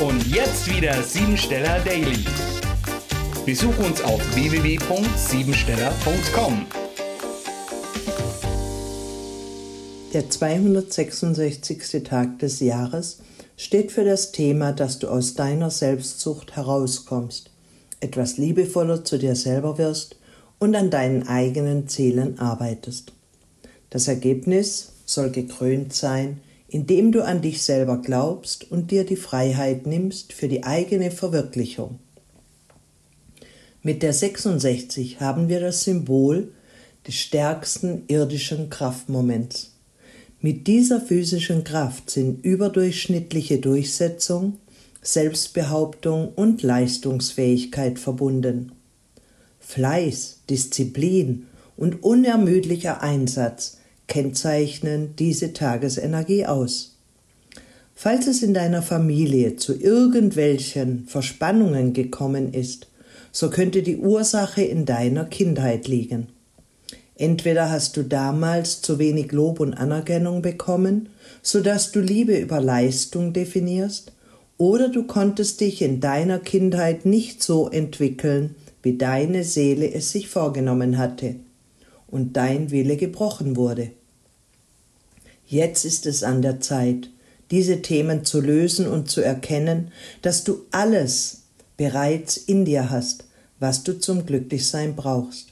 Und jetzt wieder Siebensteller Daily. Besuch uns auf www.siebensteller.com. Der 266. Tag des Jahres steht für das Thema, dass du aus deiner Selbstsucht herauskommst, etwas liebevoller zu dir selber wirst und an deinen eigenen Zielen arbeitest. Das Ergebnis soll gekrönt sein, indem du an dich selber glaubst und dir die Freiheit nimmst für die eigene Verwirklichung. Mit der 66 haben wir das Symbol des stärksten irdischen Kraftmoments. Mit dieser physischen Kraft sind überdurchschnittliche Durchsetzung, Selbstbehauptung und Leistungsfähigkeit verbunden. Fleiß, Disziplin und unermüdlicher Einsatz kennzeichnen diese Tagesenergie aus. Falls es in deiner Familie zu irgendwelchen Verspannungen gekommen ist, so könnte die Ursache in deiner Kindheit liegen. Entweder hast du damals zu wenig Lob und Anerkennung bekommen, so dass du Liebe über Leistung definierst, oder du konntest dich in deiner Kindheit nicht so entwickeln, wie deine Seele es sich vorgenommen hatte und dein Wille gebrochen wurde. Jetzt ist es an der Zeit, diese Themen zu lösen und zu erkennen, dass du alles bereits in dir hast, was du zum Glücklichsein brauchst.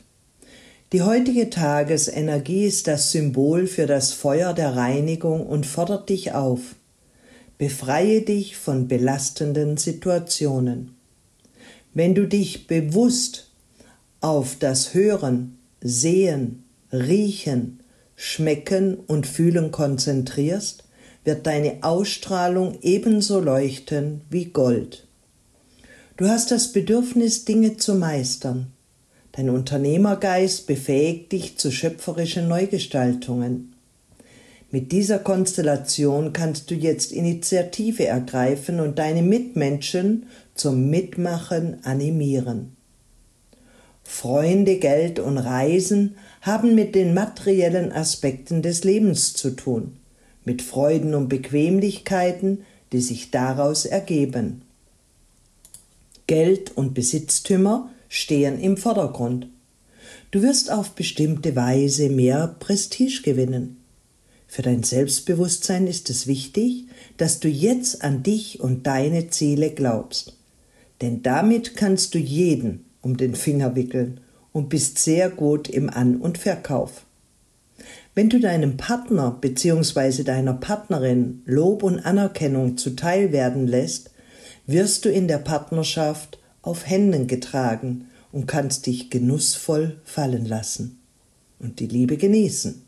Die heutige Tagesenergie ist das Symbol für das Feuer der Reinigung und fordert dich auf. Befreie dich von belastenden Situationen. Wenn du dich bewusst auf das Hören, Sehen, Riechen, Schmecken und Fühlen konzentrierst, wird deine Ausstrahlung ebenso leuchten wie Gold. Du hast das Bedürfnis, Dinge zu meistern. Dein Unternehmergeist befähigt dich zu schöpferischen Neugestaltungen. Mit dieser Konstellation kannst du jetzt Initiative ergreifen und deine Mitmenschen zum Mitmachen animieren. Freunde, Geld und Reisen haben mit den materiellen Aspekten des Lebens zu tun, mit Freuden und Bequemlichkeiten, die sich daraus ergeben. Geld und Besitztümer stehen im Vordergrund. Du wirst auf bestimmte Weise mehr Prestige gewinnen. Für dein Selbstbewusstsein ist es wichtig, dass du jetzt an dich und deine Ziele glaubst. Denn damit kannst du jeden um den Finger wickeln und bist sehr gut im An- und Verkauf. Wenn du deinem Partner bzw. deiner Partnerin Lob und Anerkennung zuteil werden lässt, wirst du in der Partnerschaft auf Händen getragen und kannst dich genussvoll fallen lassen und die Liebe genießen.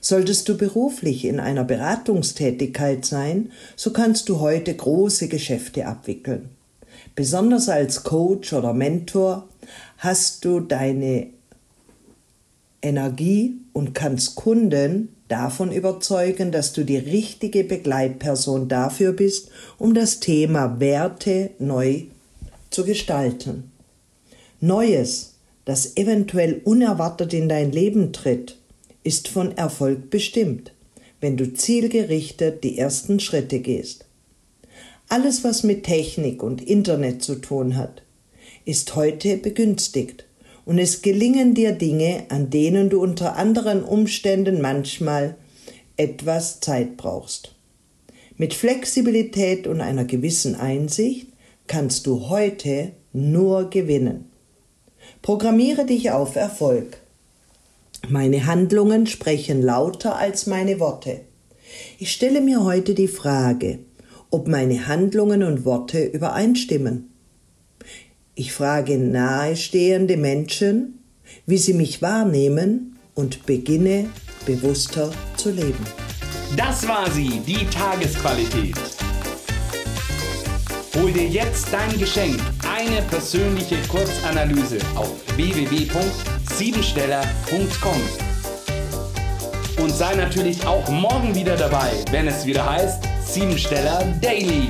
Solltest du beruflich in einer Beratungstätigkeit sein, so kannst du heute große Geschäfte abwickeln. Besonders als Coach oder Mentor hast du deine Energie und kannst Kunden davon überzeugen, dass du die richtige Begleitperson dafür bist, um das Thema Werte neu zu gestalten. Neues, das eventuell unerwartet in dein Leben tritt, ist von Erfolg bestimmt, wenn du zielgerichtet die ersten Schritte gehst. Alles, was mit Technik und Internet zu tun hat, ist heute begünstigt und es gelingen dir Dinge, an denen du unter anderen Umständen manchmal etwas Zeit brauchst. Mit Flexibilität und einer gewissen Einsicht kannst du heute nur gewinnen. Programmiere dich auf Erfolg. Meine Handlungen sprechen lauter als meine Worte. Ich stelle mir heute die Frage, ob meine Handlungen und Worte übereinstimmen. Ich frage nahestehende Menschen, wie sie mich wahrnehmen und beginne bewusster zu leben. Das war sie, die Tagesqualität. Hol dir jetzt dein Geschenk, eine persönliche Kurzanalyse auf www.siebensteller.com. Und sei natürlich auch morgen wieder dabei, wenn es wieder heißt Siebensteller Daily.